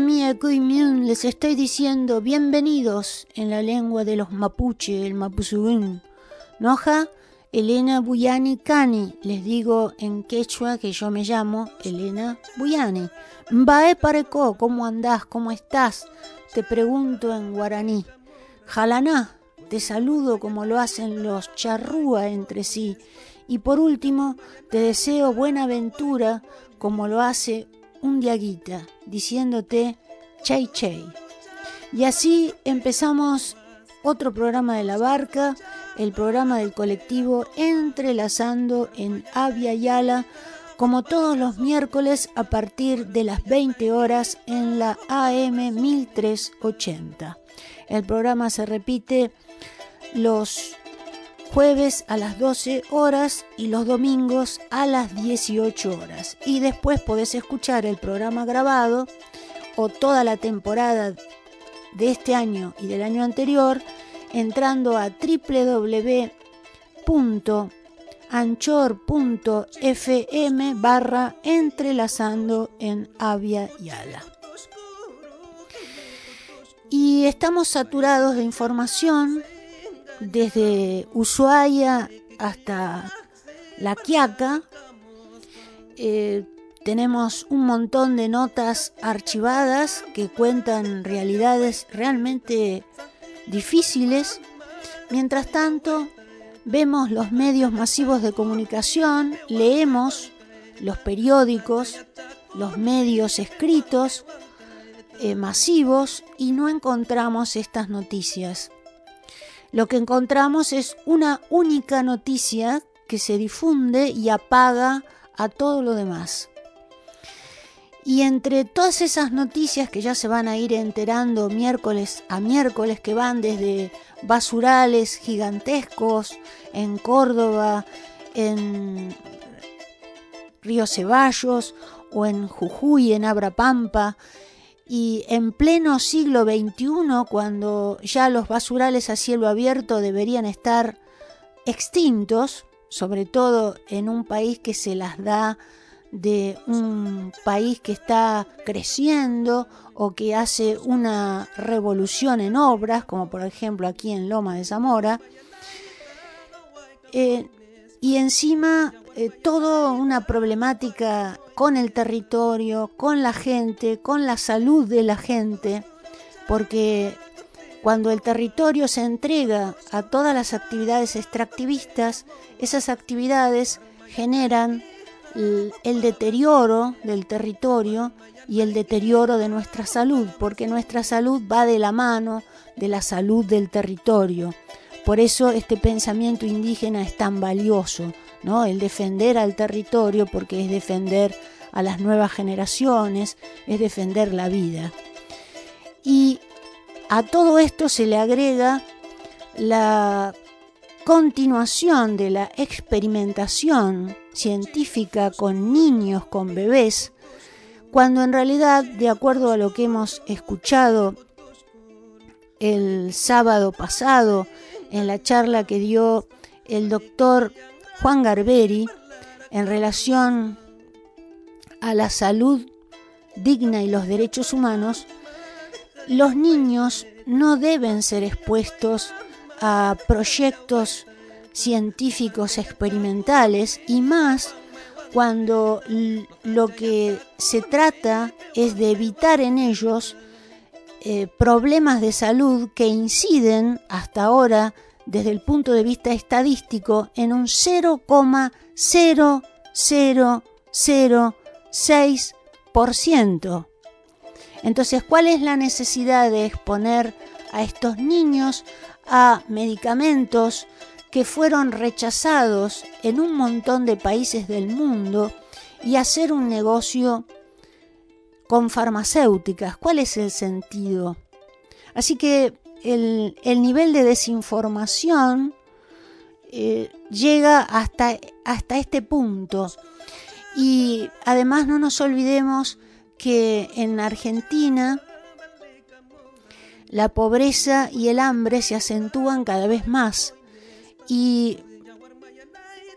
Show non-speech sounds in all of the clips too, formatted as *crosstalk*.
Mía les estoy diciendo bienvenidos en la lengua de los mapuche, el mapuzugún. Noja, Elena Buyani Cani, les digo en quechua que yo me llamo Elena Buyani. Mbae pareco, ¿cómo andás? ¿Cómo estás? Te pregunto en guaraní. Jalaná, te saludo como lo hacen los charrúa entre sí. Y por último, te deseo buena aventura como lo hace un diaguita diciéndote chay chay. Y así empezamos otro programa de la barca, el programa del colectivo Entrelazando en Avia Yala, como todos los miércoles a partir de las 20 horas en la AM 1380. El programa se repite los jueves a las 12 horas y los domingos a las 18 horas. Y después podés escuchar el programa grabado o toda la temporada de este año y del año anterior entrando a www.anchor.fm barra entrelazando en Avia y Ala. Y estamos saturados de información desde Ushuaia hasta La Quiaca. Eh, tenemos un montón de notas archivadas que cuentan realidades realmente difíciles. Mientras tanto, vemos los medios masivos de comunicación, leemos los periódicos, los medios escritos eh, masivos y no encontramos estas noticias lo que encontramos es una única noticia que se difunde y apaga a todo lo demás. Y entre todas esas noticias que ya se van a ir enterando miércoles a miércoles, que van desde basurales gigantescos en Córdoba, en Río Ceballos o en Jujuy, en Abrapampa, y en pleno siglo XXI, cuando ya los basurales a cielo abierto deberían estar extintos, sobre todo en un país que se las da de un país que está creciendo o que hace una revolución en obras, como por ejemplo aquí en Loma de Zamora, eh, y encima eh, toda una problemática con el territorio, con la gente, con la salud de la gente, porque cuando el territorio se entrega a todas las actividades extractivistas, esas actividades generan el, deterioro del territorio y el deterioro de nuestra salud, porque nuestra salud va de la mano de la salud del territorio. Por eso este pensamiento indígena es tan valioso, ¿no? El defender al territorio porque es defender a las nuevas generaciones, es defender la vida. Y a todo esto se le agrega la continuación de la experimentación científica con niños, con bebés, cuando en realidad, de acuerdo a lo que hemos escuchado el sábado pasado en la charla que dio el doctor Juan Garberi en relación a la salud digna y los derechos humanos, los niños no deben ser expuestos a proyectos científicos experimentales y más cuando lo que se trata es de evitar en ellos eh, problemas de salud que inciden hasta ahora desde el punto de vista estadístico en un 0,00006%. Entonces, ¿cuál es la necesidad de exponer a estos niños a medicamentos que fueron rechazados en un montón de países del mundo y hacer un negocio con farmacéuticas. ¿Cuál es el sentido? Así que el, nivel de desinformación eh, llega hasta, hasta este punto. Y además no nos olvidemos que en Argentina la pobreza y el hambre se acentúan cada vez más y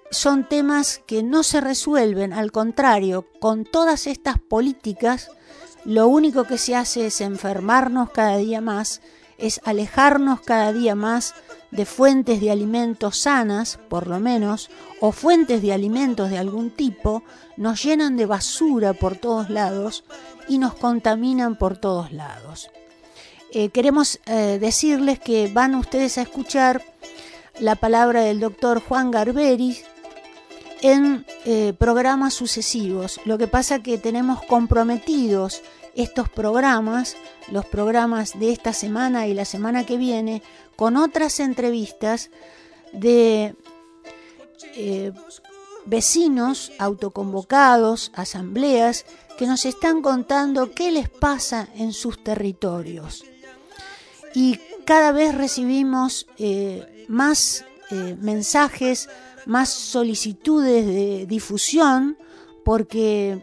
son temas que no se resuelven, al contrario, con todas estas políticas lo único que se hace es enfermarnos cada día más, es alejarnos cada día más de fuentes de alimentos sanas, por lo menos, o fuentes de alimentos de algún tipo, nos llenan de basura por todos lados y nos contaminan por todos lados. Eh, queremos eh, decirles que van ustedes a escuchar la palabra del doctor Juan Garberi en eh, programas sucesivos. Lo que pasa que tenemos comprometidos estos programas, los programas de esta semana y la semana que viene, con otras entrevistas de eh, vecinos autoconvocados, asambleas, que nos están contando qué les pasa en sus territorios. Y cada vez recibimos eh, más mensajes más solicitudes de difusión porque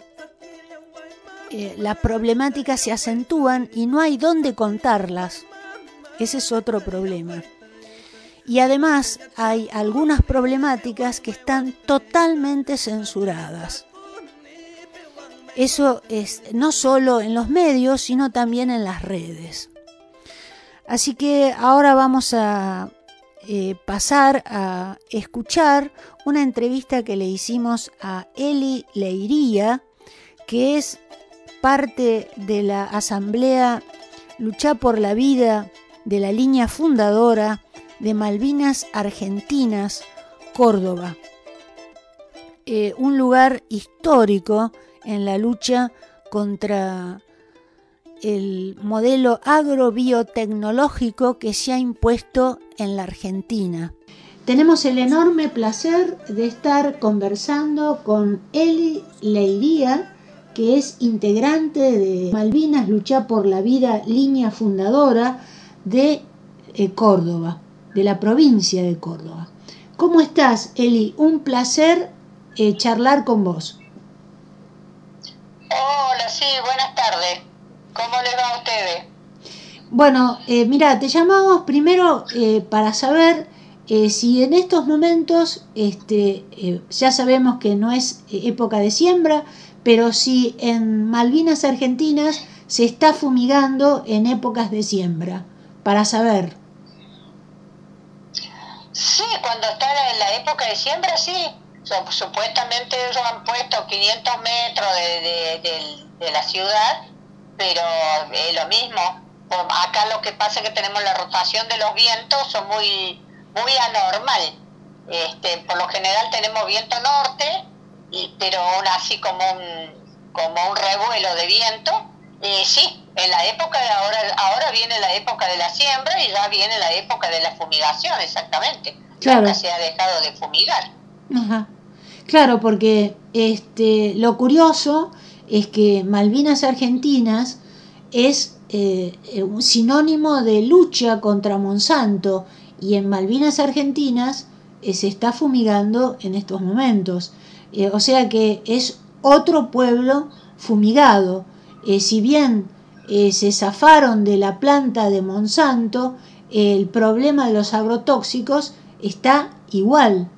eh, las problemáticas se acentúan y no hay dónde contarlas. Ese es otro problema. Y además hay algunas problemáticas que están totalmente censuradas. Eso es no solo en los medios, sino también en las redes. Así que ahora vamos a eh, pasar a escuchar una entrevista que le hicimos a Eli Leiría, que es parte de la Asamblea Lucha por la Vida de la línea fundadora de Malvinas Argentinas, Córdoba. Eh, un lugar histórico en la lucha contra el modelo agrobiotecnológico que se ha impuesto en la Argentina. Tenemos el enorme placer de estar conversando con Eli Leiría, que es integrante de Malvinas Lucha por la Vida, línea fundadora de eh, Córdoba, de la provincia de Córdoba. ¿Cómo estás, Eli? Un placer eh, charlar con vos. Hola, sí, buenas tardes. ¿Cómo le va a ustedes? Bueno, eh, mira, te llamamos primero para saber eh, si en estos momentos, este, ya sabemos que no es época de siembra, pero si en Malvinas Argentinas se está fumigando en épocas de siembra, para saber. Sí, cuando está en la época de siembra, sí. Supuestamente ellos han puesto 500 metros de la ciudad pero es lo mismo. Acá lo que pasa es que tenemos la rotación de los vientos, son muy, muy anormal. Este, por lo general tenemos viento norte, y, pero aún así como un, como un revuelo de viento. Y sí, en la época de ahora, ahora viene la época de la siembra y ya viene la época de la fumigación, exactamente. Claro. se ha dejado de fumigar. Ajá. Claro, porque este, lo curioso es que Malvinas Argentinas es eh, un sinónimo de lucha contra Monsanto y en Malvinas Argentinas eh, se está fumigando en estos momentos. Eh, o sea que es otro pueblo fumigado. si bien se zafaron de la planta de Monsanto, el problema de los agrotóxicos está igual.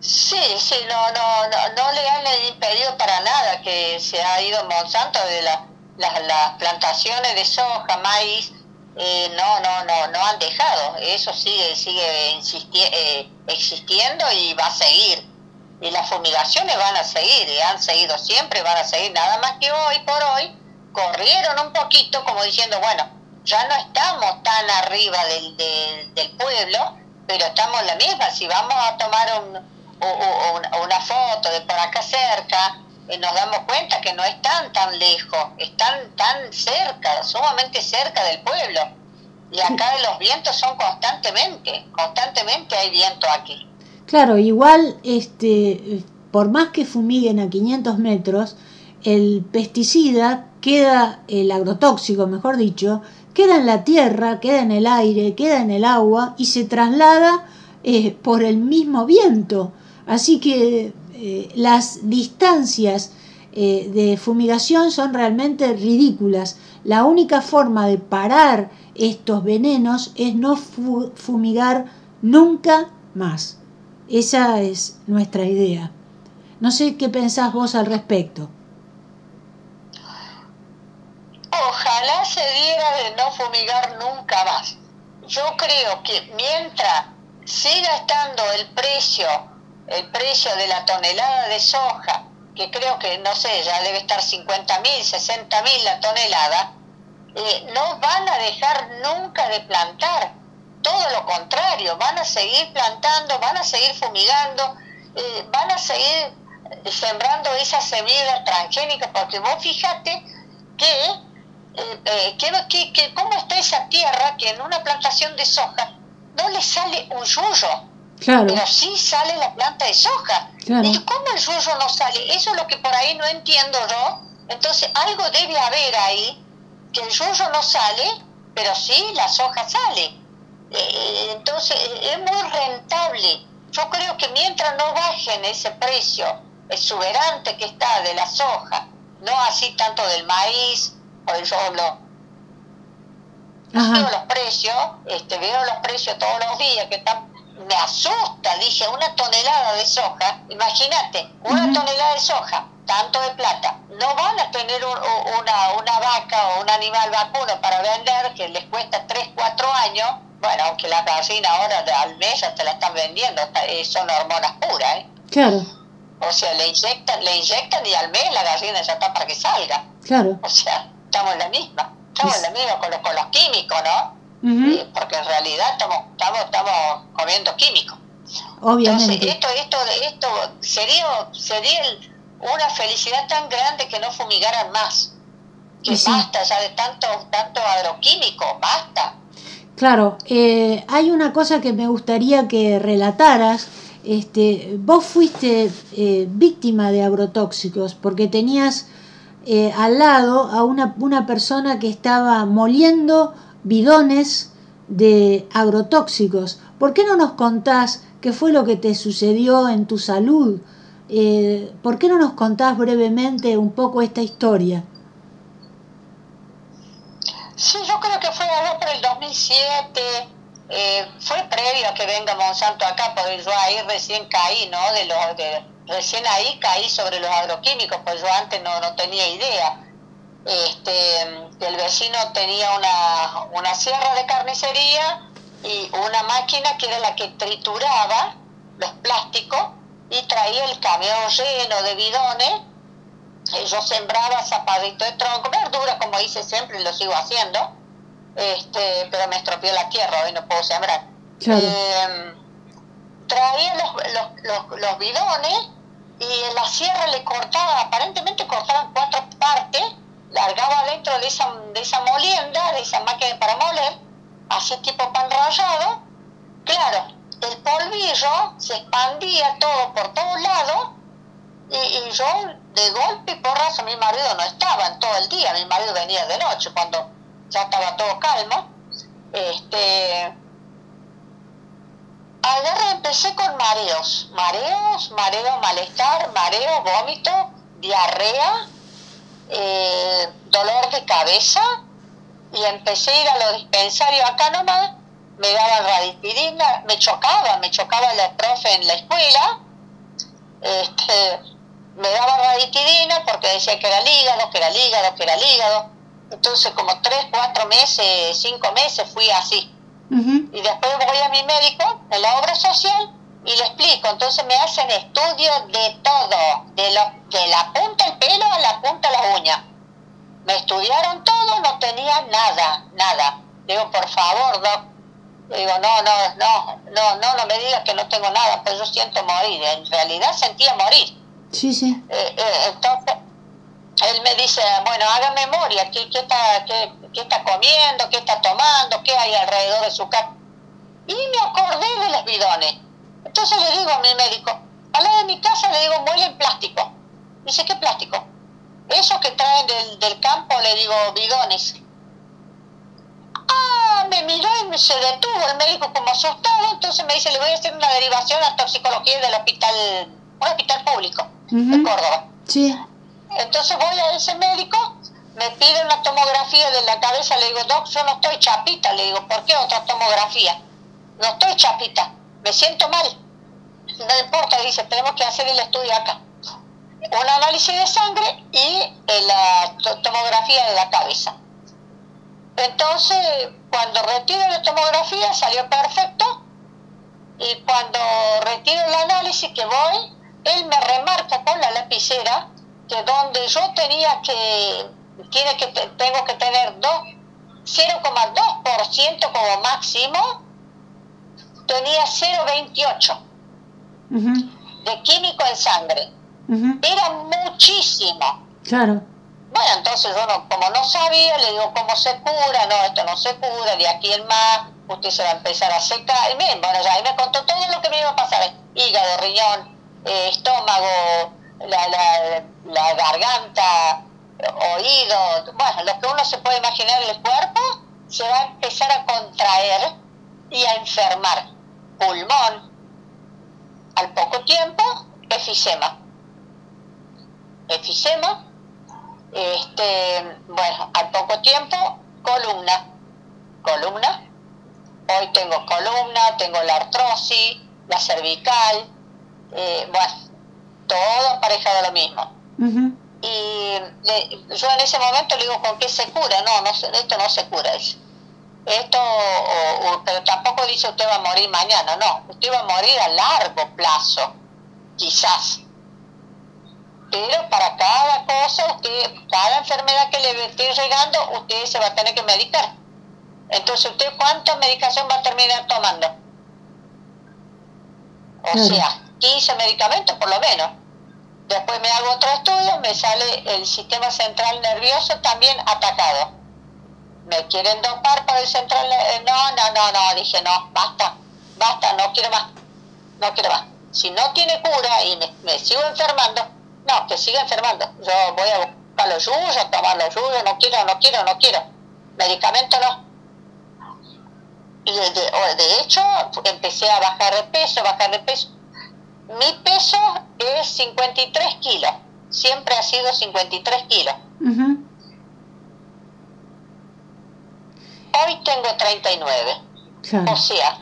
Sí, sí, no, no, no, no le han impedido para nada que se ha ido Monsanto de la, las plantaciones de soja, maíz, eh, no, no, no, no han dejado. Eso sigue, sigue eh, existiendo y va a seguir. Y las fumigaciones van a seguir, y han seguido siempre, van a seguir. Nada más que hoy por hoy corrieron un poquito como diciendo, bueno, ya no estamos tan arriba del, del, pueblo, pero estamos la misma. Si vamos a tomar un o, una foto de por acá cerca, y nos damos cuenta que no están tan lejos, están tan cerca, sumamente cerca del pueblo. Y acá los vientos son constantemente, constantemente hay viento aquí. Claro, igual, este, por más que fumiguen a 500 metros, el pesticida queda, el agrotóxico, mejor dicho, queda en la tierra, queda en el aire, queda en el agua y se traslada eh, por el mismo viento. Así que eh, las distancias eh, de fumigación son realmente ridículas. La única forma de parar estos venenos es no fumigar nunca más. Esa es nuestra idea. No sé qué pensás vos al respecto. Ojalá se diera de no fumigar nunca más. Yo creo que mientras siga estando el precio el precio de la tonelada de soja, que creo que, no sé, ya debe estar 50 mil, 60 mil la tonelada, eh, no van a dejar nunca de plantar. Todo lo contrario, van a seguir plantando, van a seguir fumigando, eh, van a seguir sembrando esas semillas transgénicas, porque vos fíjate que, eh, que, que, cómo está esa tierra que en una plantación de soja no le sale un yuyo pero sí sale la planta de soja. ¿Y cómo el yuyo no sale? Eso es lo que por ahí no entiendo yo. Entonces, algo debe haber ahí, que el yuyo no sale, pero sí la soja sale. Eh, entonces, es muy rentable. Yo creo que mientras no bajen ese precio exuberante que está de la soja, no así tanto del maíz, o el lo, veo los precios, este, veo los precios todos los días que están me asusta, dije, una tonelada de soja, imagínate, una tonelada de soja, tanto de plata, no van a tener una, una vaca o un animal vacuno para vender que les cuesta 3, 4 años, bueno, aunque la gallina ahora al mes ya te la están vendiendo, eh, son hormonas puras, ¿eh? Claro. O sea, le inyectan, le inyectan y al mes la gallina ya está para que salga. Claro. O sea, estamos en la misma, estamos en la misma con los, con los químicos, ¿no? Porque en realidad estamos, estamos, estamos comiendo químicos. Obviamente. Entonces, esto, esto, esto sería, sería una felicidad tan grande que no fumigaran más. Que basta ya de tanto, tanto agroquímico, basta. Claro, eh, hay una cosa que me gustaría que relataras. Este, vos fuiste eh, víctima de agrotóxicos porque tenías eh, al lado a una, una persona que estaba moliendo bidones de agrotóxicos. ¿Por qué no nos contás qué fue lo que te sucedió en tu salud? Eh, ¿Por qué no nos contás brevemente un poco esta historia? Sí, yo creo que fue allá por el 2007, eh, fue previo a que venga Monsanto acá, porque yo ahí recién caí, ¿no? De los, de, recién ahí caí sobre los agroquímicos, pues yo antes no, no tenía idea este, el vecino tenía una, una sierra de carnicería y una máquina que era la que trituraba los plásticos y traía el camión lleno de bidones. Yo sembraba zapadito de tronco, verduras como hice siempre, lo sigo haciendo, este, pero me estropeó la tierra, hoy no puedo sembrar. Em, traía los, los, los bidones y en la sierra le cortaba, aparentemente cortaban cuatro partes largaba dentro de esa, de esa molienda, de esa máquina para moler, así tipo pan rallado, claro, el polvillo se expandía todo por todos lados y, yo de golpe y porrazo mi marido no estaba en todo el día, mi marido venía de noche cuando ya estaba todo calmo. Este, agarré, empecé con mareos, mareos, mareo, malestar, mareo, vómito, diarrea, eh, dolor de cabeza y empecé a ir a los dispensarios acá nomás, me daban radipirina, me chocaba, me chocaba la profe en la escuela, este, me daba radipirina porque decía que era el hígado, que era el hígado, que era el hígado. Entonces como tres, cuatro meses, cinco meses fui así. Y después voy a mi médico en la obra social y le explico. Entonces me hacen estudios de todo, de, lo, de la punta del pelo a la punta de la uña. Me estudiaron todo, no tenía nada, nada. Digo, por favor, doc. Digo, no, no, no, no, no, no me digas que no tengo nada, pero yo siento morir. En realidad sentía morir. Sí, sí. Eh, eh, entonces, él me dice, bueno, haga memoria, ¿qué, qué, está, qué, qué, está comiendo, qué está tomando, qué hay alrededor de su casa? Y me acordé de los bidones. Entonces le digo a mi médico, al lado de mi casa le digo, en plástico. Dice, ¿qué plástico? Esos que traen del, del campo, le digo, bidones. Ah, me miró y se detuvo el médico como asustado, entonces me dice, le voy a hacer una derivación a toxicología del hospital, un hospital público de Córdoba. Sí. Entonces voy a ese médico, me pide una tomografía de la cabeza, le digo, doc, yo no estoy chapita, le digo, ¿por qué otra tomografía? No estoy chapita, me siento mal. No importa, dice, tenemos que hacer el estudio acá. Un análisis de sangre y eh, la tomografía de la cabeza. Entonces, cuando retiro la tomografía salió perfecto y cuando retiro el análisis que voy, él me remarca con la lapicera que donde yo tenía que, tiene que tengo que tener 0,2% como máximo, tenía 0,28 de químico en sangre. Era muchísimo. Claro. Bueno, entonces yo como no sabía, le digo cómo se cura, no, esto no se cura, de aquí en más, usted se va a empezar a secar. Y bien, bueno, ya ahí me contó todo lo que me iba a pasar, hígado, riñón, eh, estómago, la, la, la, garganta, oído, bueno, lo que uno se puede imaginar en el cuerpo, se va a empezar a contraer y a enfermar. Pulmón, al poco tiempo, efisema. Efisema, este, bueno, al poco tiempo, columna. Columna. Hoy tengo columna, tengo la artrosis, la cervical, eh, bueno, todo aparejado lo mismo. Y yo en ese momento le digo, ¿con qué se cura? No, no esto no se cura. Esto, pero tampoco dice usted va a morir mañana, no, usted va a morir a largo plazo, quizás. Pero para cada cosa, usted, cada enfermedad que le esté llegando, usted se va a tener que medicar. Entonces, ¿usted cuánta medicación va a terminar tomando? O sea, 15 medicamentos por lo menos. Después me hago otro estudio, me sale el sistema central nervioso también atacado. ¿Me quieren dopar para el central? No, no, no, no, dije no, basta, basta, no quiero más, no quiero más. Si no tiene cura y me, sigo enfermando, no, que siga enfermando. Yo voy a buscar los yuyos, tomar los yuyos, no quiero, no quiero, no quiero. Medicamento no. Y de, de hecho empecé a bajar de peso, bajar de peso mi peso es 53 kilos. Siempre ha sido 53 kilos. Hoy tengo 39. O sea,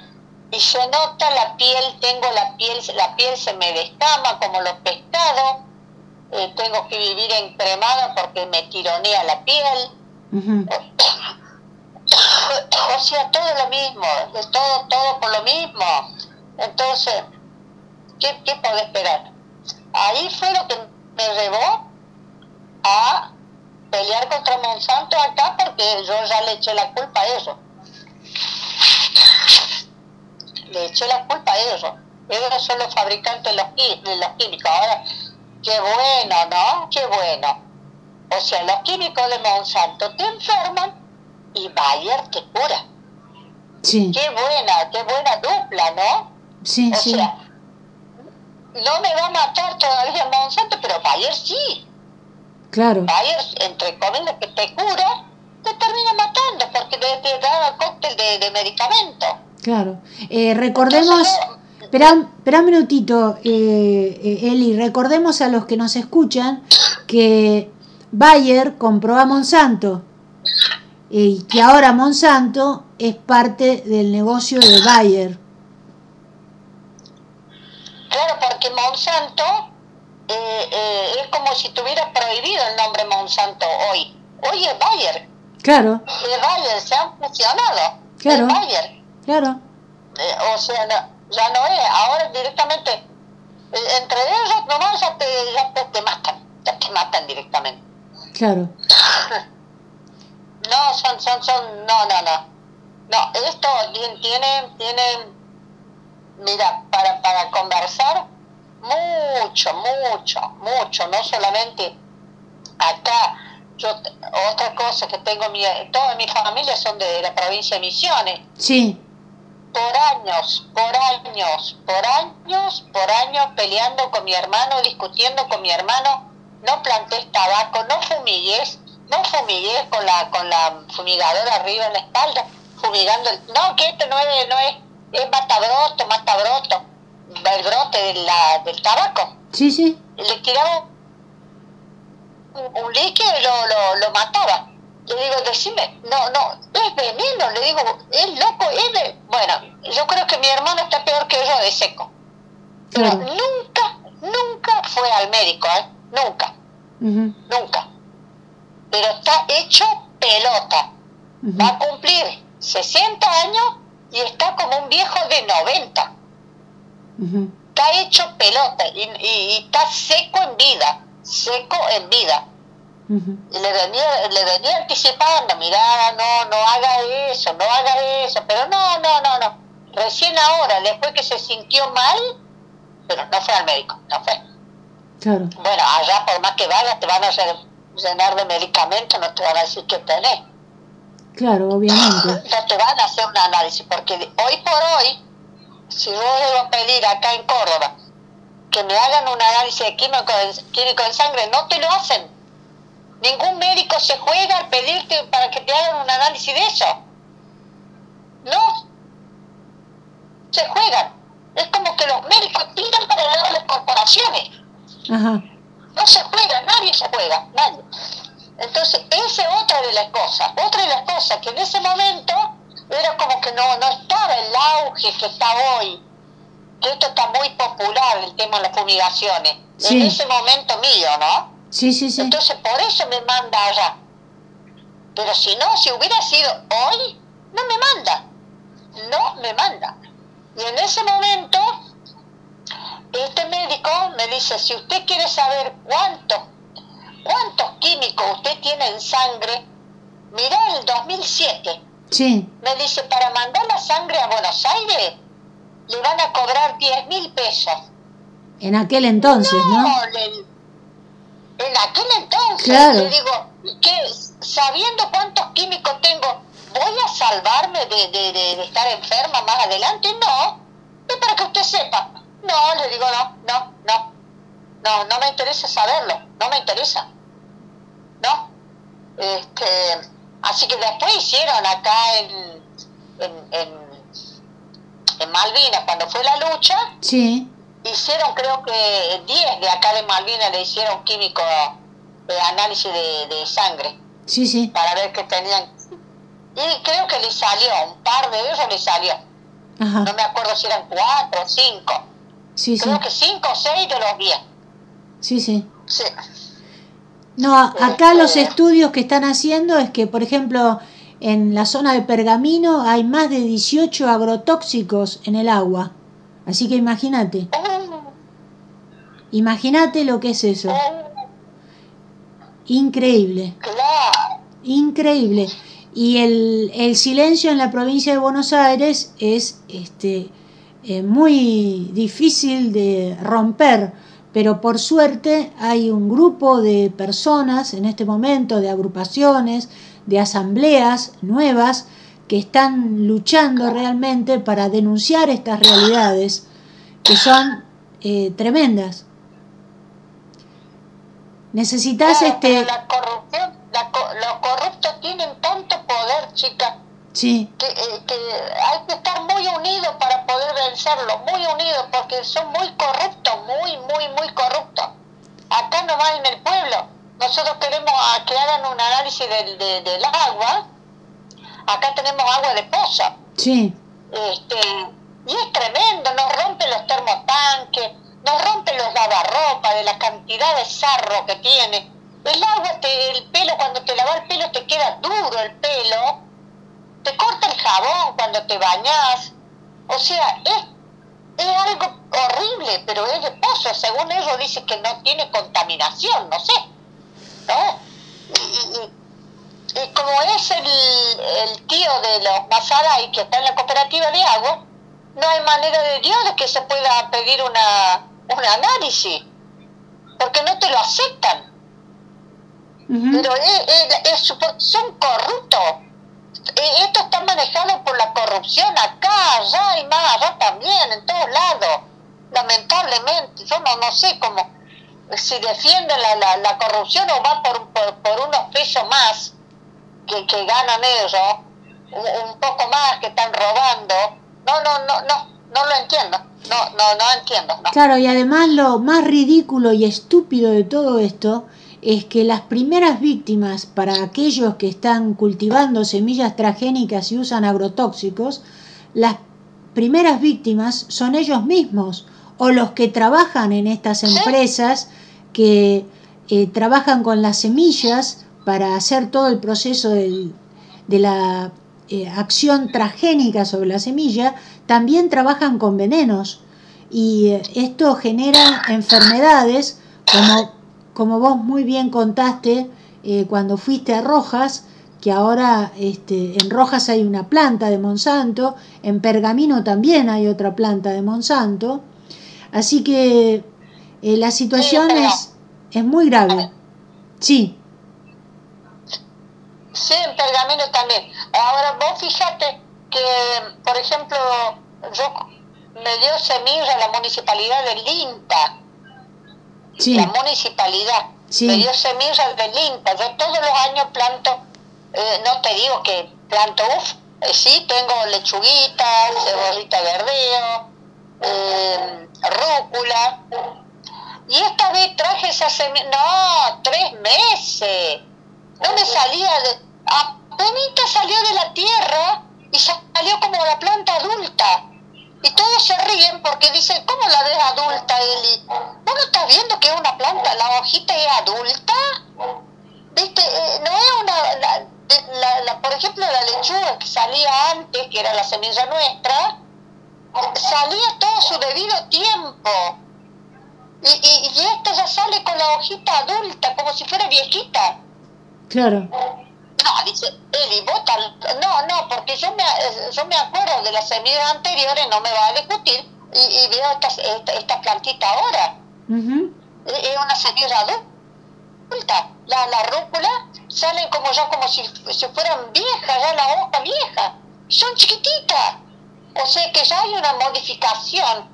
y se nota la piel, tengo la piel, la piel se me descama como los pescados. Eh, tengo que vivir encremada porque me tironea la piel. *coughs* o sea, todo lo mismo, todo, todo por lo mismo. Entonces, ¿qué, qué puedo esperar? Ahí fue lo que me llevó a pelear contra Monsanto acá porque yo ya le eché la culpa a ellos. Le eché la culpa a ellos. Ellos son los fabricantes de los, químicos. Ahora, qué bueno, ¿no? Qué bueno. O sea, los químicos de Monsanto te enferman y Bayer te cura. Sí. Qué buena, qué buena dupla, ¿no? Sí, sí. Sea, no me va a matar todavía Monsanto, pero Bayer sí. Claro. Bayer, entre comillas, que te cura, te termina matando porque te, te da cóctel de, de medicamento. Claro. Eh, recordemos, espera, espera un minutito, eh, eh, Eli, recordemos a los que nos escuchan que Bayer compró a Monsanto y que ahora Monsanto es parte del negocio de Bayer. Claro, porque Monsanto eh, eh, es como si tuviera prohibido el nombre Monsanto hoy. Hoy es Bayer. Claro. Es Bayer, se han fusionado. Claro. Es Bayer. Claro. Eh, o sea, no, ya no es. Ahora directamente, eh, entre ellos nomás ya te, ya te, te matan. Ya te matan directamente. Claro. No, son, son, son, no, no, no. No, esto tiene, tiene, mira, para, para conversar, mucho, mucho, mucho, no solamente acá. Yo, otra cosa que tengo, mi, toda mi familia son de la provincia de Misiones. Sí. Por años, por años, por años, por años peleando con mi hermano, discutiendo con mi hermano, no plantes tabaco, no fumigues, no fumigues con la, con la fumigadora arriba en la espalda, fumigando el, no, que esto no es, no es, es matabroto, matabroto, el brote de la, del tabaco. Sí, sí. Le tiraba un, un líquido y lo, lo, lo mataba. Le digo, decime, no, no, es veneno, le digo, es loco, es de... Bueno, yo creo que mi hermano está peor que yo de seco. Pero Claro. nunca, nunca fue al médico, ¿eh? Nunca, nunca. Pero está hecho pelota. Va a cumplir 60 años y está como un viejo de 90. Está hecho pelota y, y- y está seco en vida, seco en vida. Y le venía, le venía anticipando, mirá, no, no haga eso, no haga eso, pero no, no, no, no. Recién ahora, después que se sintió mal, pero no fue al médico, no fue. Claro. Bueno, allá por más que vayas, te van a llenar de medicamentos, no te van a decir qué tenés. Claro, obviamente. *clears throat* No te van a hacer un análisis, porque hoy por hoy, si yo debo pedir acá en Córdoba que me hagan un análisis de químico, químico en sangre, no te lo hacen. Ningún médico se juega al pedirte para que te hagan un análisis de eso. No. Se juegan. Es como que los médicos tiran para a las corporaciones. Ajá. No se juega, nadie se juega, nadie. Entonces, esa es otra de las cosas. Otra de las cosas que en ese momento era como que no, no estaba el auge que está hoy. Que esto está muy popular, el tema de las fumigaciones. Sí. En ese momento mío, ¿no? Sí, sí, sí. Entonces, por eso me manda allá. Pero si no, si hubiera sido hoy, no me manda. No me manda. Y en ese momento, este médico me dice, si usted quiere saber cuántos, cuántos químicos usted tiene en sangre, mira el 2007. Sí. Me dice, para mandar la sangre a Buenos Aires, le van a cobrar 10 mil pesos. En aquel entonces, ¿no? le- en aquel entonces, Claro. le digo, que sabiendo cuántos químicos tengo, ¿voy a salvarme de, de, de- de estar enferma más adelante? No, es para que usted sepa. No, le digo, no, no, no, no, no me interesa saberlo, no me interesa. No. Este, así que después hicieron acá en, en, en, en Malvinas, cuando fue la lucha, Sí. hicieron creo que 10 de acá de Malvinas le hicieron químico de análisis de, de sangre Sí, sí. para ver qué tenían y creo que le salió un par de ellos le salió Ajá. no me acuerdo si eran cuatro o cinco Sí, sí. creo que cinco o seis de los 10 Sí, sí. sí. No, acá los Este- estudios que están haciendo es que, por ejemplo, en la zona de Pergamino hay más de 18 agrotóxicos en el agua. Así que imagínate, imagínate lo que es eso. Increíble, increíble. Y el, el silencio en la provincia de Buenos Aires es este, eh, muy difícil de romper, pero por suerte hay un grupo de personas en este momento, de agrupaciones, de asambleas nuevas, que están luchando realmente para denunciar estas realidades que son eh, tremendas. Necesitas este... La corrupción, los corruptos tienen tanto poder, chica, sí. que, eh, que hay que estar muy unidos para poder vencerlo, muy unidos, porque son muy corruptos, muy, muy, muy corruptos. Acá nomás en el pueblo, nosotros queremos que hagan un análisis del, del agua, acá tenemos agua de poza. Sí. Este, y es tremendo, nos rompen los termotanques, nos rompen los lavarropas de la cantidad de sarro que tiene. El agua, te, el pelo, cuando te lavas el pelo te queda duro el pelo, te corta el jabón cuando te bañas. O sea, es, es algo horrible, pero es de pozo. Según ellos dice que no tiene contaminación, no sé. ¿No? Y, como es el, el tío de los Masaray que está en la cooperativa de agua, no hay manera de Dios de que se pueda pedir una, un análisis, porque no te lo aceptan. Pero es, son corruptos. Esto está manejado por la corrupción acá, allá y más allá también, en todos lados. Lamentablemente, yo no, no sé cómo, si defienden la, la, la corrupción o va por, por, unos pesos más que, que ganan ellos, un, un poco más que están robando. No, no, no, no, no lo entiendo. No, no, no entiendo. Claro, y además lo más ridículo y estúpido de todo esto es que las primeras víctimas para aquellos que están cultivando semillas transgénicas y usan agrotóxicos, las primeras víctimas son ellos mismos o los que trabajan en estas empresas que eh, trabajan con las semillas para hacer todo el proceso del, de la eh, acción transgénica sobre la semilla, también trabajan con venenos. Y eh, esto genera enfermedades como, como vos muy bien contaste eh, cuando fuiste a Rojas, que ahora este, en Rojas hay una planta de Monsanto, en Pergamino también hay otra planta de Monsanto, así que la situación es, es muy grave. Sí. Sí, en Pergamino también. Ahora vos fíjate que, por ejemplo, yo me dio semilla la municipalidad de Linta. Sí. La municipalidad me dio semillas de Linta. Yo todos los años planto, eh, no te digo que planto, uff, eh, sí, tengo lechuguita, cebollita verdeo, eh, rúcula. Y esta vez traje esa semilla, no, tres meses. No me salía de, apenas salió de la tierra y salió como la planta adulta. Y todos se ríen porque dicen, ¿cómo la ves adulta, Eli? ¿Vos no estás viendo que es una planta, la hojita es adulta? ¿Viste? Eh, no es una... La, por ejemplo, la lechuga que salía antes, que era la semilla nuestra, salía todo su debido tiempo. Y, y, y esta ya sale con la hojita adulta, como si fuera viejita. Claro. No, dice Eli, vota. No, no, porque yo me, yo me acuerdo de las semillas anteriores, no me va a discutir, y, veo esta, esta, plantita ahora. Es una semilla adulta. La, la rúcula salen como ya como si, si fueran viejas, ya la hoja vieja. Son chiquititas. O sea que ya hay una modificación.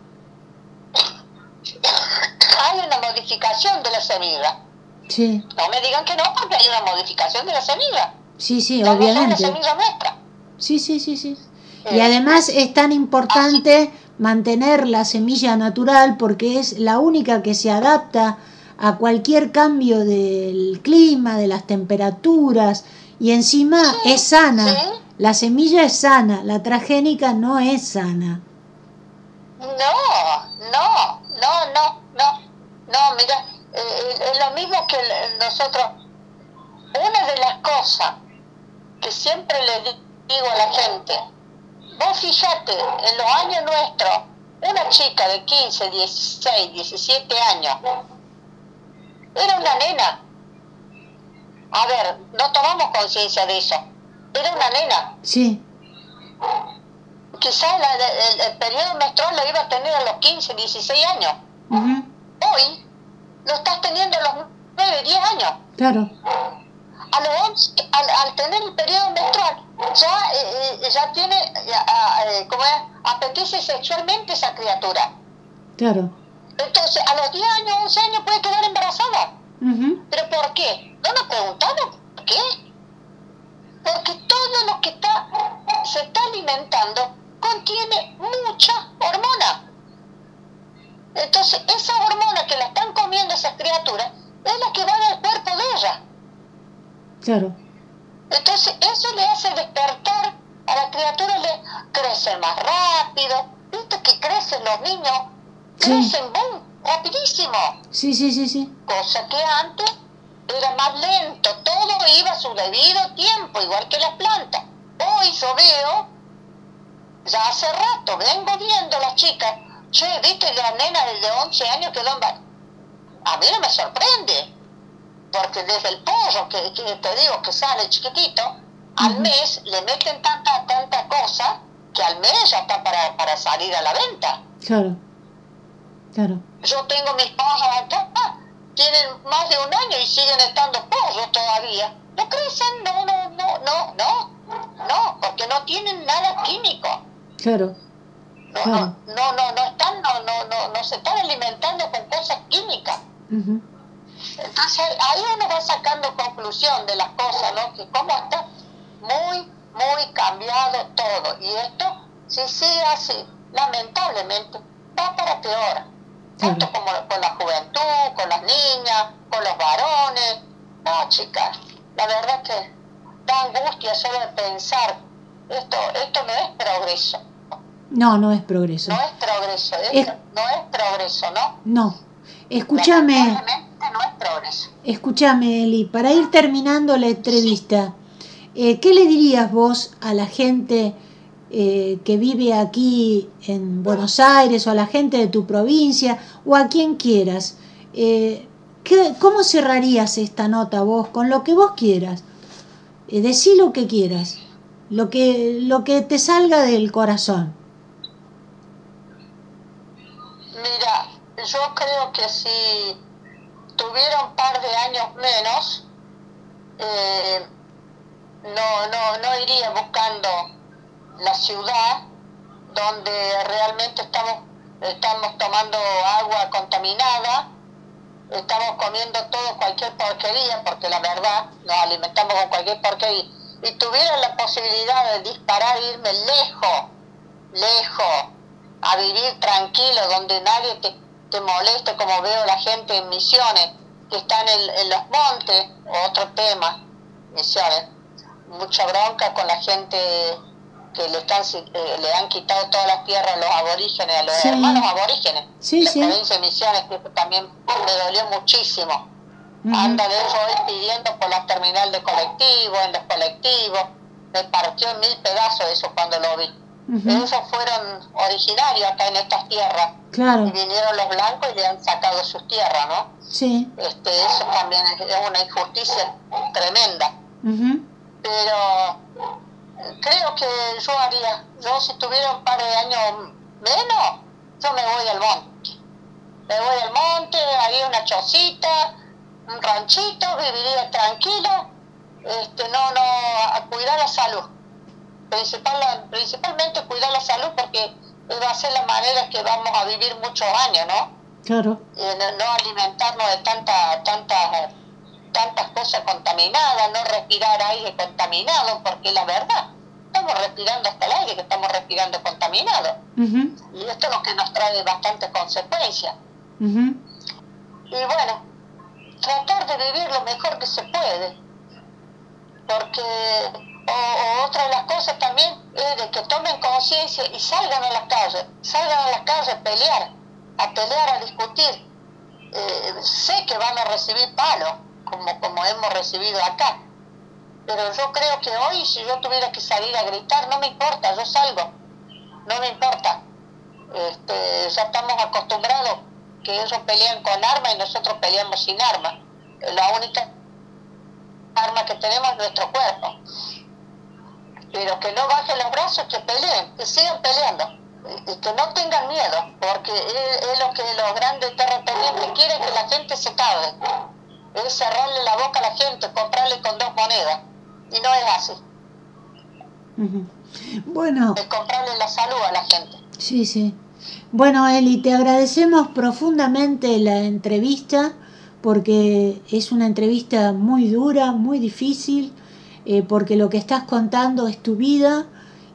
*coughs* hay una modificación de la semilla. Sí. No me digan que no, porque hay una modificación de la semilla. Sí, sí, obviamente. Sí, sí, sí, sí. Y eh, además es tan importante mantener la semilla natural porque es la única que se adapta a cualquier cambio del clima, de las temperaturas y encima es sana. La semilla es sana, la transgénica no es sana. No, no, no, no, no, no, mira, eh, es lo mismo que nosotros, una de las cosas que siempre le digo a la gente, vos fíjate, en los años nuestros, una chica de 15, 16, 17 años, era una nena. A ver, no tomamos conciencia de eso. Era una nena. Sí. Quizás el, periodo menstrual lo iba a tener a los 15, 16 años. Hoy lo estás teniendo a los 9, 10 años. Claro. A los 11, al, al tener el periodo menstrual, ya eh, eh, ya tiene, eh, ¿cómo es? Apetece sexualmente esa criatura. Claro. Entonces, a los 10 años, 11 años puede quedar embarazada. ¿Pero por qué? ¿No nos preguntamos por qué? Porque todo lo que está, se está alimentando contiene mucha hormona. Entonces, esa hormona que la están comiendo esas criaturas es la que va al cuerpo de ella. Claro. Entonces, eso le hace despertar a la criatura, le crecen más rápido. ¿Viste que crecen los niños? Crecen, boom, rapidísimo. Sí, sí, sí, sí. Cosa que antes era más lento, todo iba a su debido tiempo, igual que las plantas. Hoy yo veo, ya hace rato, vengo viendo a las chicas, che, viste la nena de 11 años quedó en A mí no me sorprende, porque desde el pollo que, te digo que sale chiquitito, al mes le meten tanta, tanta cosa que al mes ya está para, para salir a la venta. Claro, claro. Yo tengo mis pollos acá, tienen más de un año y siguen estando pollos todavía. No crecen, no, no, no, no, no, no, porque no tienen nada químico. Claro. No, no, no, no, no están, no, no, no, no se están alimentando con cosas químicas. Entonces ahí uno va sacando conclusión de las cosas, ¿no? Que cómo está muy, muy cambiado todo. Y esto, si sigue así, lamentablemente, va para peor. Tanto como con la juventud, con las niñas, con los varones. No, chicas, la verdad que da angustia solo de pensar, esto, esto no es progreso. No, no es progreso. No es progreso, no es progreso, ¿no? No. Escúchame. Escúchame, Eli, para ir terminando la entrevista, eh, ¿qué le dirías vos a la gente eh, que vive aquí en Buenos Aires o a la gente de tu provincia o a quien quieras? Eh, ¿Cómo cerrarías esta nota vos con lo que vos quieras? decí lo que quieras, lo que, lo que te salga del corazón. Mira, yo creo que si tuviera un par de años menos, eh, no, no, no iría buscando la ciudad donde realmente estamos, estamos tomando agua contaminada, estamos comiendo todo cualquier porquería, porque la verdad nos alimentamos con cualquier porquería, y tuviera la posibilidad de disparar, irme lejos, lejos, a vivir tranquilo, donde nadie te te moleste como veo la gente en Misiones, que están en, los montes, otro tema, Misiones, mucha bronca con la gente que le están eh, le han quitado todas las tierras a los aborígenes, a los hermanos aborígenes, sí, la provincia de Misiones, que también me dolió muchísimo. Anda de eso hoy pidiendo por la terminal de colectivos, en los colectivos, me partió en mil pedazos eso cuando lo vi. Esos fueron originarios acá en estas tierras. Claro. Y vinieron los blancos y le han sacado sus tierras, ¿no? Sí. Este, eso también es, una injusticia tremenda. Pero creo que yo haría, yo si tuviera un par de años menos, yo me voy al monte. Me voy al monte, haría una chocita, un ranchito, viviría tranquilo, este, no, no, a cuidar la salud principal, principalmente cuidar la salud porque va a ser la manera que vamos a vivir muchos años, ¿no? Claro. No, alimentarnos de tanta, tantas tantas cosas contaminadas, no respirar aire contaminado, porque la verdad, estamos respirando hasta el aire que estamos respirando contaminado. Y esto es lo que nos trae bastantes consecuencias. Y bueno, tratar de vivir lo mejor que se puede, porque o, otra de las cosas también es de que tomen conciencia y salgan a las calles, salgan a las calles a pelear, a pelear, a discutir. Eh, sé que van a recibir palos, como, como hemos recibido acá, pero yo creo que hoy si yo tuviera que salir a gritar, no me importa, yo salgo, no me importa. Este, ya estamos acostumbrados que ellos pelean con armas y nosotros peleamos sin armas. La única arma que tenemos es nuestro cuerpo pero que no bajen los brazos, que peleen, que sigan peleando y que no tengan miedo, porque es, lo que los grandes terratenientes quieren que la gente se cague, es cerrarle la boca a la gente, comprarle con dos monedas, y no es así. Bueno. De comprarle la salud a la gente. Sí, sí. Bueno, Eli, te agradecemos profundamente la entrevista porque es una entrevista muy dura, muy difícil, eh, porque lo que estás contando es tu vida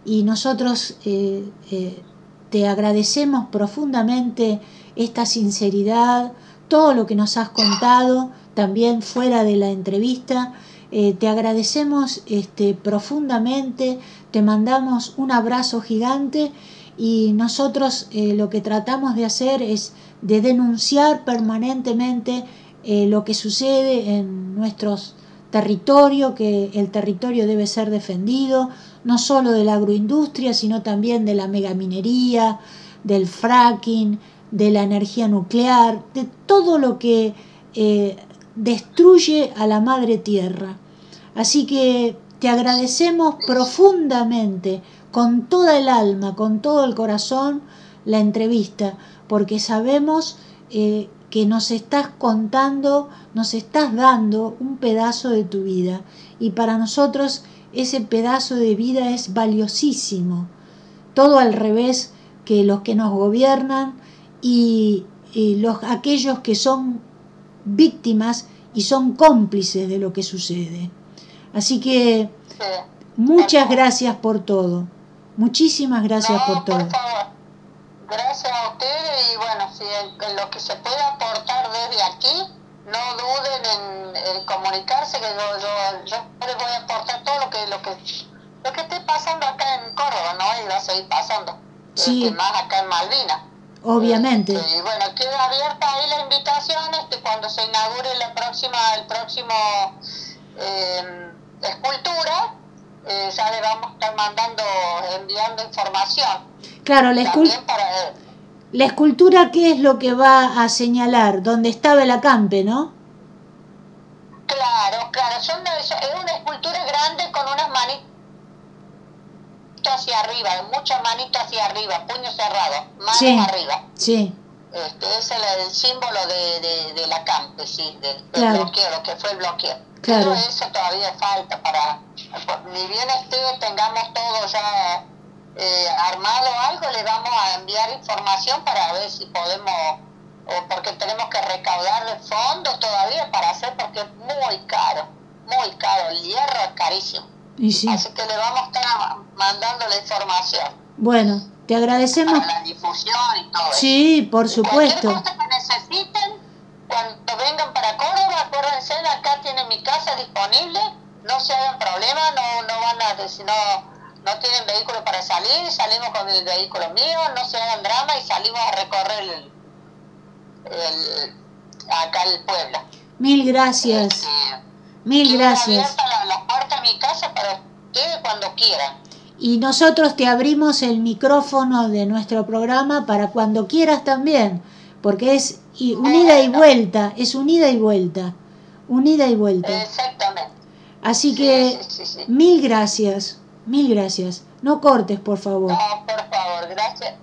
y nosotros eh, eh, te agradecemos profundamente esta sinceridad, todo lo que nos has contado, también fuera de la entrevista. te agradecemos este, profundamente, te mandamos un abrazo gigante y nosotros lo que tratamos de hacer es de denunciar permanentemente lo que sucede en nuestros territorios, que el territorio debe ser defendido, no solo de la agroindustria, sino también de la megaminería, del fracking, de la energía nuclear, de todo lo que eh, destruye a la madre tierra. Así que te agradecemos profundamente, con toda el alma, con todo el corazón, la entrevista, porque sabemos eh, que nos estás contando, nos estás dando un pedazo de tu vida. Y para nosotros ese pedazo de vida es valiosísimo. Todo al revés que los que nos gobiernan y, los, aquellos que son víctimas y son cómplices de lo que sucede. Así que muchas gracias por todo. Muchísimas gracias por todo gracias a ustedes y bueno, si en, lo que se puede aportar desde aquí, no duden en, comunicarse, que yo, yo, yo, les voy a aportar todo lo que, lo que, lo que esté pasando acá en Córdoba, ¿no? Y va a seguir pasando. Sí. Este, más acá en Malvinas. Obviamente. Este, y bueno, queda abierta ahí la invitación este, cuando se inaugure la próxima, el próximo eh, escultura, eh, ya le vamos a estar mandando, enviando información. Claro, la, la escultura, ¿qué es lo que va a señalar? Donde estaba el acampe, ¿no? Claro, claro. Son, es una escultura grande con unas manitas hacia arriba, muchas manitas hacia arriba, puño cerrado, manos arriba. Sí. Este, es el, símbolo de, de, del acampe, sí, del, bloqueo, lo que fue el bloqueo. Claro. Pero eso todavía falta para, ni bien esté, tengamos todo ya eh, armado algo, le vamos a enviar información para ver si podemos, o porque tenemos que recaudar fondos todavía para hacer, porque es muy caro, muy caro, el hierro es carísimo. Así que le vamos a estar mandando la información. Bueno, te agradecemos. Para la difusión y todo Sí, por supuesto. Cualquier cosa que necesiten, cuando vengan para Córdoba, acuérdense, acá tienen mi casa disponible, no se hagan problema, no, no van a decir, no no tienen vehículo para salir, salimos con el vehículo mío, no se hagan drama y salimos a recorrer el, acá el pueblo. Mil gracias. Este, Mil gracias. La, la puerta de mi casa para ustedes cuando quieran. Y nosotros te abrimos el micrófono de nuestro programa para cuando quieras también, porque es unida y vuelta, es unida y vuelta, unida y vuelta. Exactamente. Así que mil gracias. Mil gracias. No cortes, por favor. No, por favor, gracias.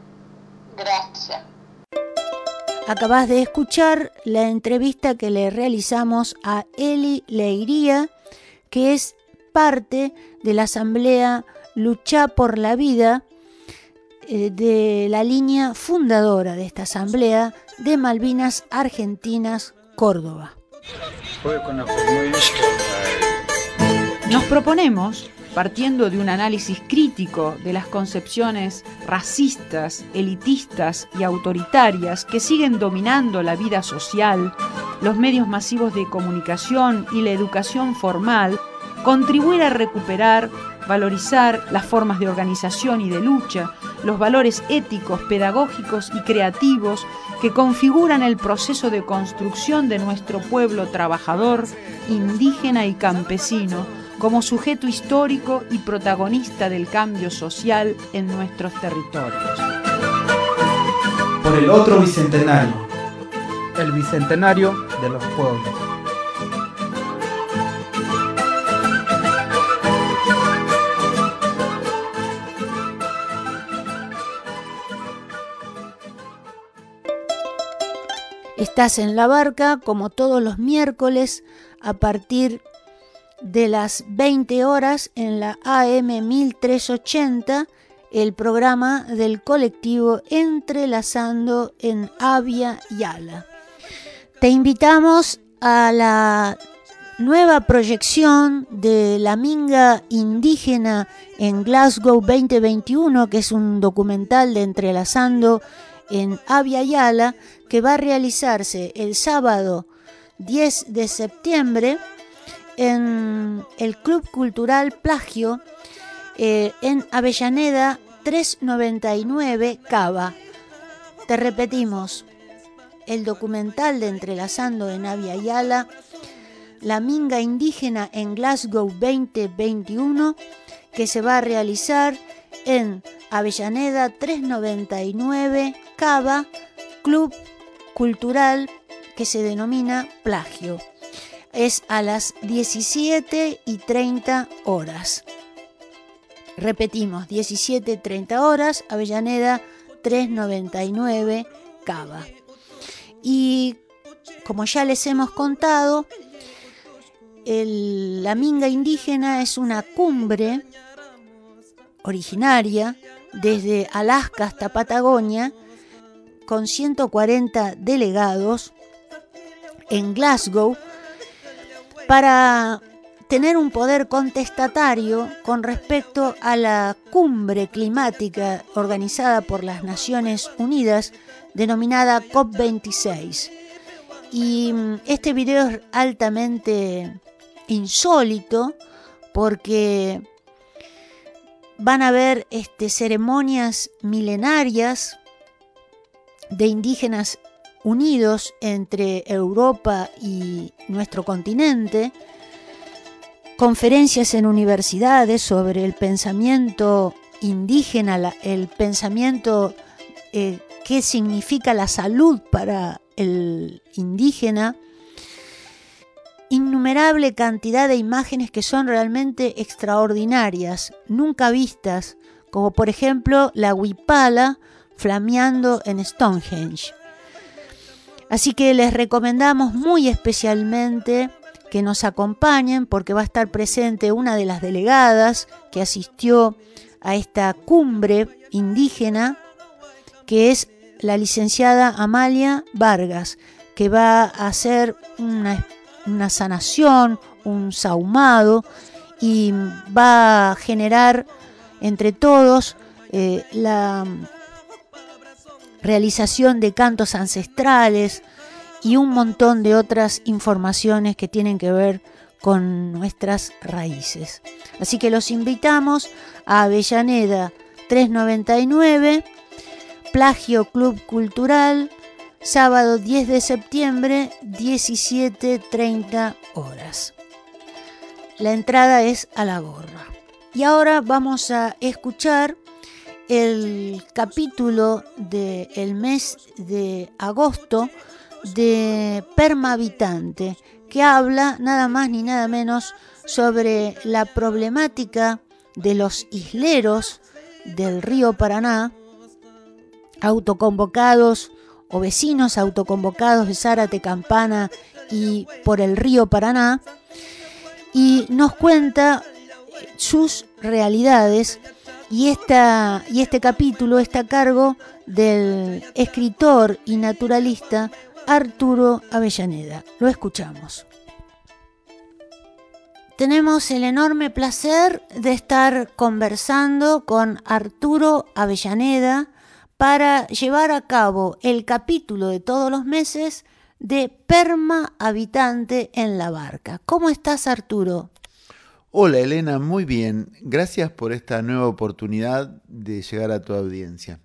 Gracias. Acabas de escuchar la entrevista que le realizamos a Eli Leiría, que es parte de la Asamblea Lucha por la Vida, eh, de la línea fundadora de esta Asamblea de Malvinas Argentinas, Córdoba. Nos proponemos partiendo de un análisis crítico de las concepciones racistas, elitistas y autoritarias que siguen dominando la vida social, los medios masivos de comunicación y la educación formal, contribuir a recuperar, valorizar las formas de organización y de lucha, los valores éticos, pedagógicos y creativos que configuran el proceso de construcción de nuestro pueblo trabajador, indígena y campesino, como sujeto histórico y protagonista del cambio social en nuestros territorios. Por el otro bicentenario, el bicentenario de los pueblos. Estás en la barca como todos los miércoles a partir de las 20 horas en la AM 1380 el programa del colectivo Entrelazando en Avia Yala. Te invitamos a la nueva proyección de la Minga Indígena en Glasgow 2021, que es un documental de Entrelazando en Avia Yala, que va a realizarse el sábado 10 de septiembre en el Club Cultural Plagio eh, en Avellaneda 399 Cava. Te repetimos, el documental de Entrelazando en Avia Yala, la minga indígena en Glasgow 2021, que se va a realizar en Avellaneda 399 Cava, Club Cultural que se denomina Plagio. Es a las 17 y 30 horas. Repetimos, 17.30 horas, Avellaneda 399 Cava. Y como ya les hemos contado, la minga indígena es una cumbre originaria desde Alaska hasta Patagonia con 140 delegados en Glasgow para tener un poder contestatario con respecto a la cumbre climática organizada por las Naciones Unidas denominada COP26. Y mm, este video es altamente insólito porque van a haber este, ceremonias milenarias de indígenas unidos entre Europa y nuestro continente, conferencias en universidades sobre el pensamiento indígena, el pensamiento eh, qué significa la salud para el indígena, innumerable cantidad de imágenes que son realmente extraordinarias, nunca vistas, como por ejemplo la huipala flameando en Stonehenge. Así que les recomendamos muy especialmente que nos acompañen porque va a estar presente una de las delegadas que asistió a esta cumbre indígena, que es la licenciada Amalia Vargas, que va a hacer una, sanación, un saumado y va a generar entre todos eh, la realización de cantos ancestrales y un montón de otras informaciones que tienen que ver con nuestras raíces. Así que los invitamos a Avellaneda 399, Plagio Club Cultural, sábado 10 de septiembre, 17.30 horas. La entrada es a la gorra. Y ahora vamos a escuchar el capítulo del mes de agosto de Permahabitante, que habla nada más ni nada menos sobre la problemática de los isleros del río Paraná, autoconvocados o vecinos autoconvocados de Zárate, Campana y por el río Paraná, y nos cuenta sus realidades y, esta, y este capítulo está a cargo del escritor y naturalista Arturo Avellaneda. Lo escuchamos. Tenemos el enorme placer de estar conversando con Arturo Avellaneda para llevar a cabo el capítulo de todos los meses de Perma Habitante en la Barca. ¿Cómo estás, Arturo? Hola Elena, muy bien. Gracias por esta nueva oportunidad de llegar a tu audiencia.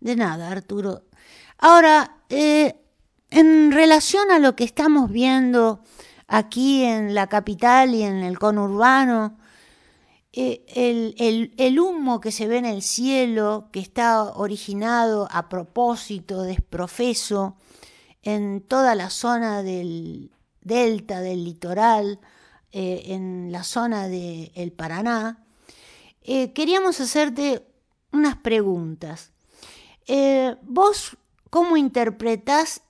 De nada, Arturo. Ahora, eh, en relación a lo que estamos viendo aquí en la capital y en el conurbano, eh, el, humo que se ve en el cielo, que está originado a propósito, desprofeso, en toda la zona del delta, del litoral, eh, en la zona del Paraná, eh, queríamos hacerte unas preguntas. Eh, ¿Vos cómo interpretás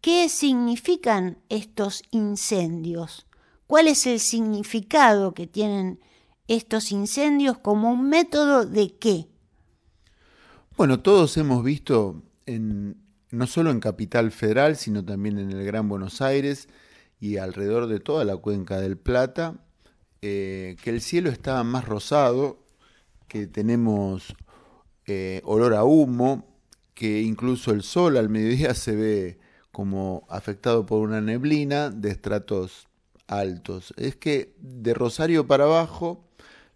qué significan estos incendios? ¿Cuál es el significado que tienen estos incendios como un método de qué? Bueno, todos hemos visto en, no solo en Capital Federal, sino también en el Gran Buenos Aires y alrededor de toda la cuenca del Plata, eh, que el cielo está más rosado, que tenemos eh, olor a humo, que incluso el sol al mediodía se ve como afectado por una neblina de estratos altos. Es que de Rosario para abajo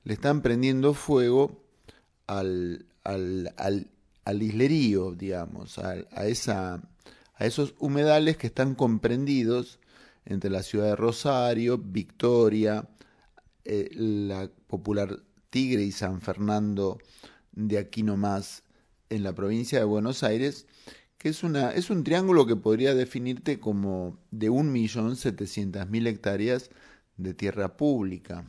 le están prendiendo fuego al, al, al, islerío, digamos, a, esa, a esos humedales que están comprendidos entre la ciudad de Rosario, Victoria, eh, la popular Tigre y San Fernando de aquí nomás en la provincia de Buenos Aires, que es, una, es un triángulo que podría definirte como de 1.700.000 hectáreas de tierra pública.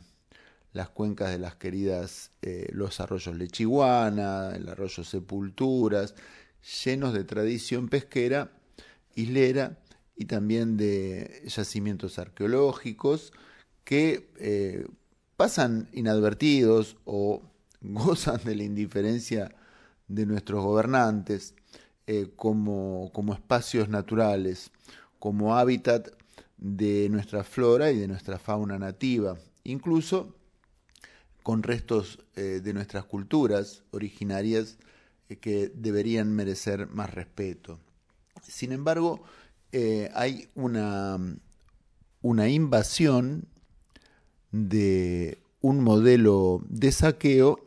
Las cuencas de las queridas, eh, los arroyos Lechiguana, el arroyo Sepulturas, llenos de tradición pesquera, islera y también de yacimientos arqueológicos que eh, pasan inadvertidos o *laughs* gozan de la indiferencia de nuestros gobernantes eh, como, como espacios naturales, como hábitat de nuestra flora y de nuestra fauna nativa, incluso con restos eh, de nuestras culturas originarias que deberían merecer más respeto. Sin embargo, hay una, una invasión de un modelo de saqueo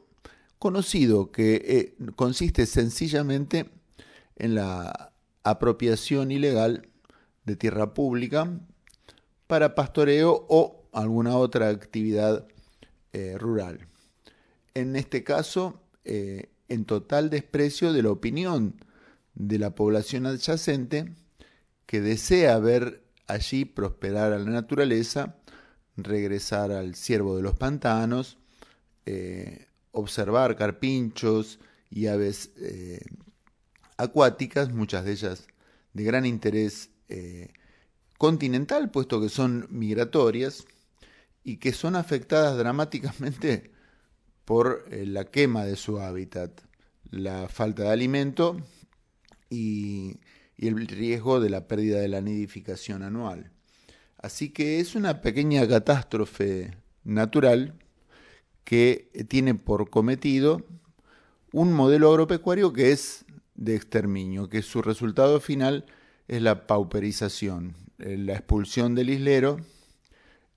conocido que eh, consiste sencillamente en la apropiación ilegal de tierra pública para pastoreo o alguna otra actividad eh, rural. En este caso, eh, en total desprecio de la opinión de la población adyacente que desea ver allí prosperar a la naturaleza, regresar al ciervo de los pantanos, observar carpinchos y aves eh, acuáticas, muchas de ellas de gran interés eh, continental, puesto que son migratorias y que son afectadas *laughs* dramáticamente por eh, la quema de su hábitat, la falta de alimento y, y el riesgo de la pérdida de la nidificación anual. Así que es una pequeña catástrofe natural que tiene por cometido un modelo agropecuario que es de exterminio, que su resultado final es la pauperización, eh, la expulsión del islero,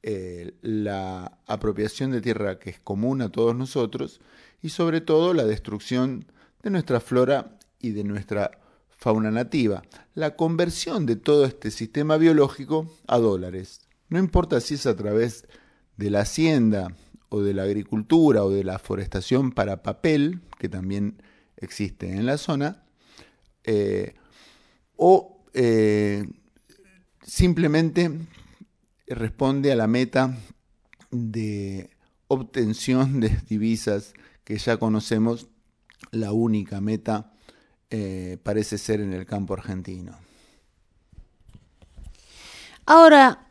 eh, la apropiación de tierra que es común a todos nosotros y sobre todo la destrucción de nuestra flora y de nuestra fauna nativa, la conversión de todo este sistema biológico a dólares. No importa si es a través de la hacienda, o de la agricultura o de la forestación para papel, que también existe en la zona, eh, o eh, simplemente responde a la meta de obtención de divisas que ya conocemos, la única meta eh, parece ser en el campo argentino. Ahora,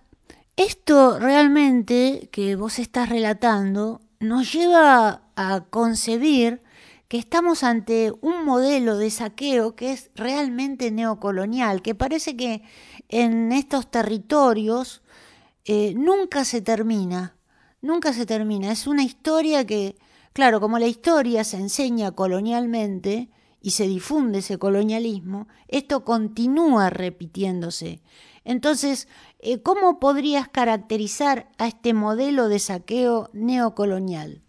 esto realmente que vos estás relatando nos lleva a concebir que estamos ante un modelo de saqueo que es realmente neocolonial, que parece que en estos territorios eh, nunca se termina, nunca se termina. Es una historia que, claro, como la historia se enseña colonialmente y se difunde ese colonialismo, esto continúa repitiéndose. Entonces, eh, ¿cómo podrías caracterizar a este modelo de saqueo neocolonial?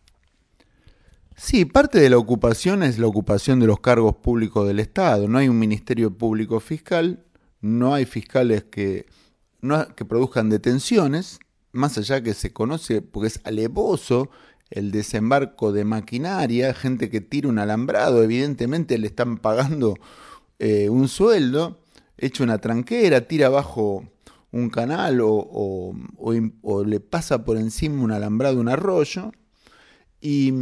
Sí, parte de la ocupación es la ocupación de los cargos públicos del Estado. No hay un ministerio público fiscal, no hay fiscales que, que produzcan detenciones, más allá que se conoce, porque es alevoso el desembarco de maquinaria, gente que tira un alambrado, evidentemente le están pagando eh, un sueldo, echa una tranquera, tira abajo un canal o, le pasa por encima un alambrado, un arroyo. Y,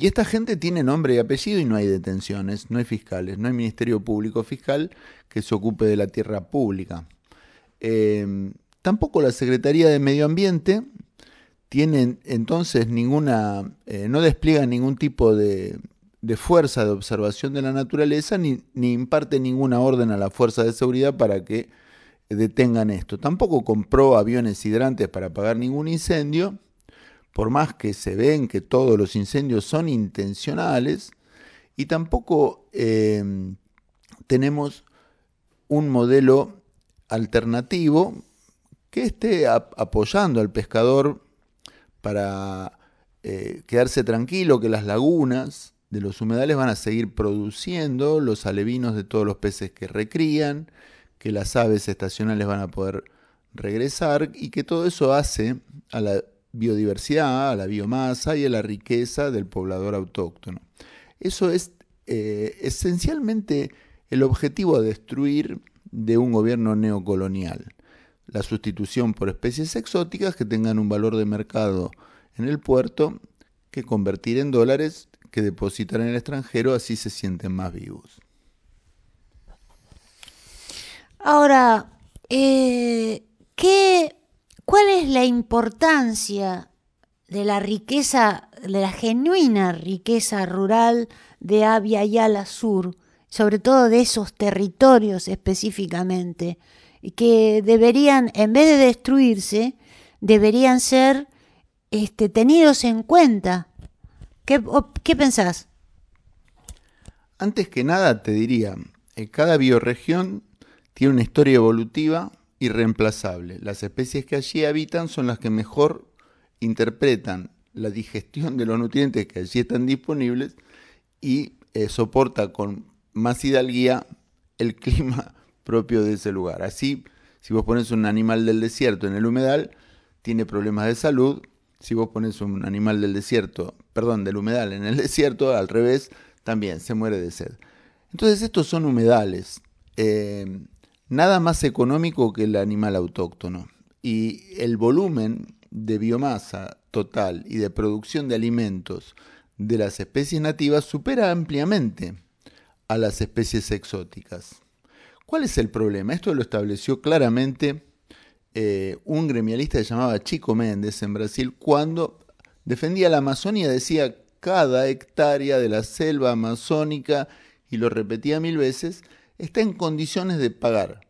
esta gente tiene nombre y apellido y no hay detenciones, no hay fiscales, no hay Ministerio Público Fiscal que se ocupe de la tierra pública. Em, tampoco la Secretaría de Medio Ambiente tienen entonces ninguna, eh, no despliegan ningún tipo de, de, fuerza de observación de la naturaleza ni, ni imparte ninguna orden a la fuerza de seguridad para que detengan esto. Tampoco compró aviones hidrantes para apagar ningún incendio, por más que se ven que todos los incendios son intencionales, y tampoco eh, tenemos un modelo alternativo que esté apoyando al pescador para eh, quedarse tranquilo que las lagunas de los humedales van a seguir produciendo los alevinos de todos los peces que recrían, que las aves estacionales van a poder regresar y que todo eso hace a la biodiversidad, a la biomasa y a la riqueza del poblador autóctono. Eso es eh, esencialmente el objetivo a destruir de un gobierno neocolonial. La sustitución por especies exóticas que tengan un valor de mercado en el puerto que convertir en dólares que depositar en el extranjero, así se sienten más vivos. Ahora, eh, ¿qué, ¿cuál es la importancia de la riqueza, de la genuina riqueza rural de Abya Yala Sur, sobre todo de esos territorios específicamente, que deberían, en vez de destruirse, deberían ser este, tenidos en cuenta. ¿Qué, ¿Qué pensás? Antes que nada te diría, eh, cada bioregión tiene una historia evolutiva irreemplazable. Las especies que allí habitan son las que mejor interpretan la digestión de los nutrientes que allí están disponibles y eh, soporta con más hidalguía el clima propio de ese lugar. Así, si vos pones un animal del desierto en el humedal, tiene problemas de salud. Si vos pones un animal del desierto, perdón, del humedal en el *laughs* desierto, al revés, también se muere de sed. Entonces estos son humedales. Eh, nada más económico que el animal autóctono. Y el volumen de biomasa total y de producción de alimentos de las especies nativas supera ampliamente a las especies exóticas. ¿Cuál es el problema? Esto lo estableció claramente eh, un gremialista que llamaba Chico Méndez en Brasil cuando defendía la Amazonía, decía cada hectárea de la selva amazónica, y lo repetía mil veces, está en condiciones de pagar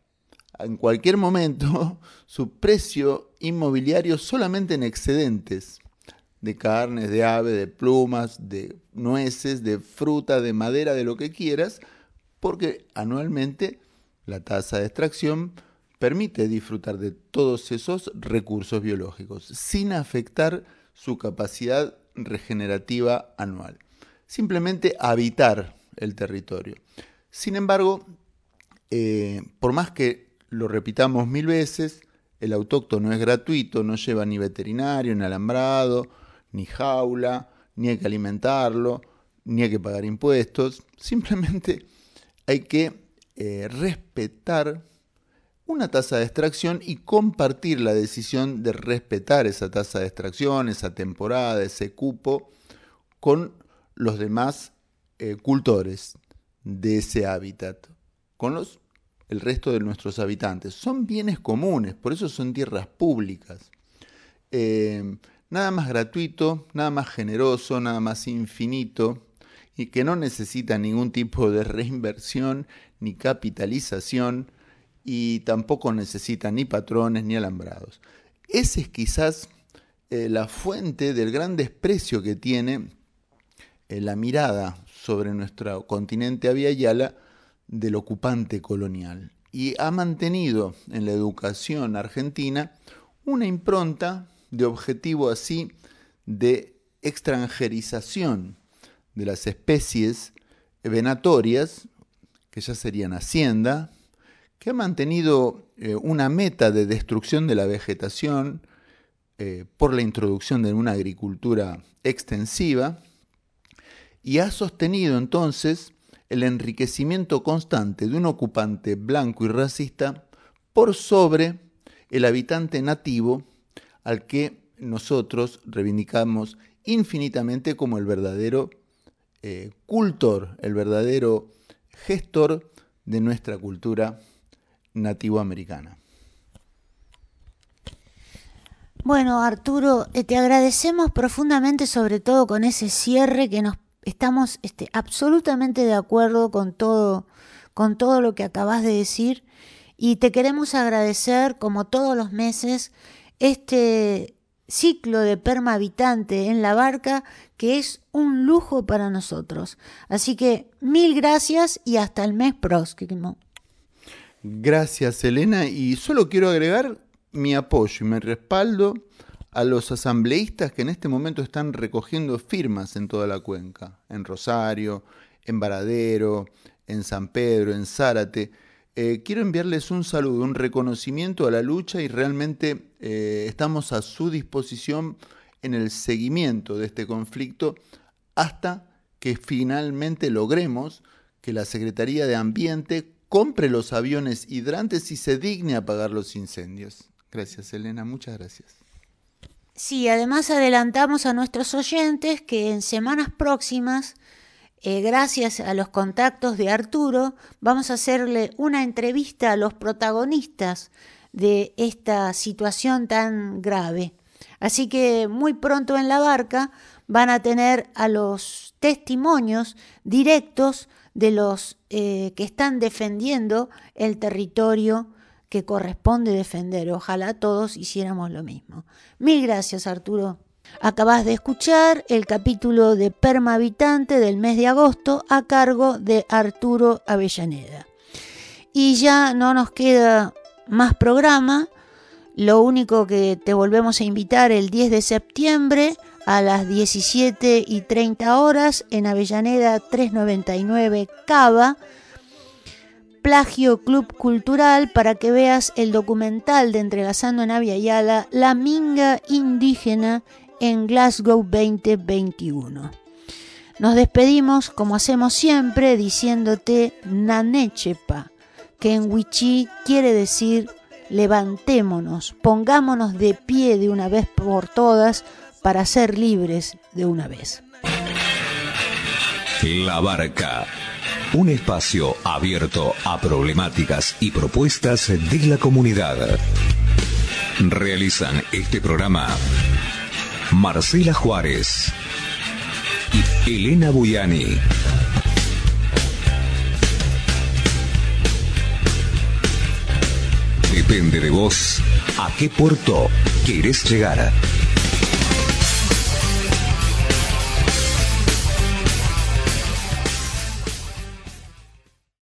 en cualquier momento *laughs* su precio inmobiliario solamente en excedentes de carnes, de ave, de plumas, de nueces, de fruta, de madera, de lo que quieras, porque anualmente la tasa de extracción permite disfrutar de todos esos recursos biológicos sin afectar su capacidad regenerativa anual. Simplemente habitar el territorio. Sin embargo, eh, por más que lo repitamos mil veces, el autóctono es gratuito, no lleva ni veterinario, ni alambrado, ni jaula, ni hay que alimentarlo, ni hay que pagar impuestos, simplemente hay que eh, respetar una tasa de extracción y compartir la decisión de respetar esa tasa de extracción, esa temporada, ese cupo, con los demás eh, cultores de ese hábitat, con los, el resto de nuestros habitantes. Son bienes comunes, por eso son tierras públicas. Eh, nada más gratuito, nada más generoso, nada más infinito y que no necesita ningún tipo de reinversión ni capitalización y tampoco necesita ni patrones ni alambrados. Esa es quizás eh, la fuente del gran desprecio que tiene eh, la mirada sobre nuestro continente aviala del ocupante colonial y ha mantenido en la educación argentina una impronta de objetivo así de extranjerización de las especies venatorias, que ya serían hacienda, que ha mantenido eh, una meta de destrucción de la vegetación eh, por la introducción de una agricultura extensiva, y ha sostenido entonces el enriquecimiento constante de un ocupante blanco y racista por sobre el habitante nativo al que nosotros reivindicamos infinitamente como el verdadero eh, cultor, el verdadero gestor de nuestra cultura nativoamericana. Bueno, Arturo, eh, te agradecemos profundamente, sobre todo con ese cierre que nos estamos este, absolutamente de acuerdo con todo, con todo lo que acabas de decir y te queremos agradecer, como todos los meses, este ciclo de perma habitante en la barca que es un lujo para nosotros. Así que mil gracias y hasta el mes próximo. Gracias, Elena. Y solo quiero agregar mi apoyo y mi respaldo a los asambleístas que en este momento están recogiendo firmas en toda la cuenca, en Rosario, en Varadero, en San Pedro, en Zárate. Eh, quiero enviarles un saludo, un reconocimiento a la lucha y realmente eh, estamos a su disposición en el seguimiento de este conflicto hasta que finalmente logremos que la Secretaría de Ambiente compre los aviones hidrantes y se digne apagar los incendios. Gracias, Elena, muchas gracias. Sí, además adelantamos a nuestros oyentes que en semanas próximas, eh, gracias a los contactos de Arturo, vamos a hacerle una entrevista a los protagonistas de esta situación tan grave. Así que muy pronto en la barca van a tener a los testimonios directos de los eh, que están defendiendo el territorio que corresponde defender. Ojalá todos hiciéramos lo mismo. Mil gracias, Arturo. Acabas de escuchar el capítulo de Perma Habitante del mes de agosto a cargo de Arturo Avellaneda. Y ya no nos queda más programa. Lo único que te volvemos a invitar el 10 de septiembre a las 17 y 30 horas en Avellaneda 399 Cava Plagio Club Cultural para que veas el documental de Entrelazando en Avia Yala, La Minga Indígena en Glasgow 2021. Nos despedimos, como hacemos siempre, diciéndote Nanechepa, que en Wichí quiere decir levantémonos, pongámonos de pie de una vez por todas para ser libres de una vez. La barca un espacio abierto a problemáticas y propuestas de la comunidad. Realizan este programa Marcela Juárez y Elena Buyani. Depende de vos a qué puerto querés llegar.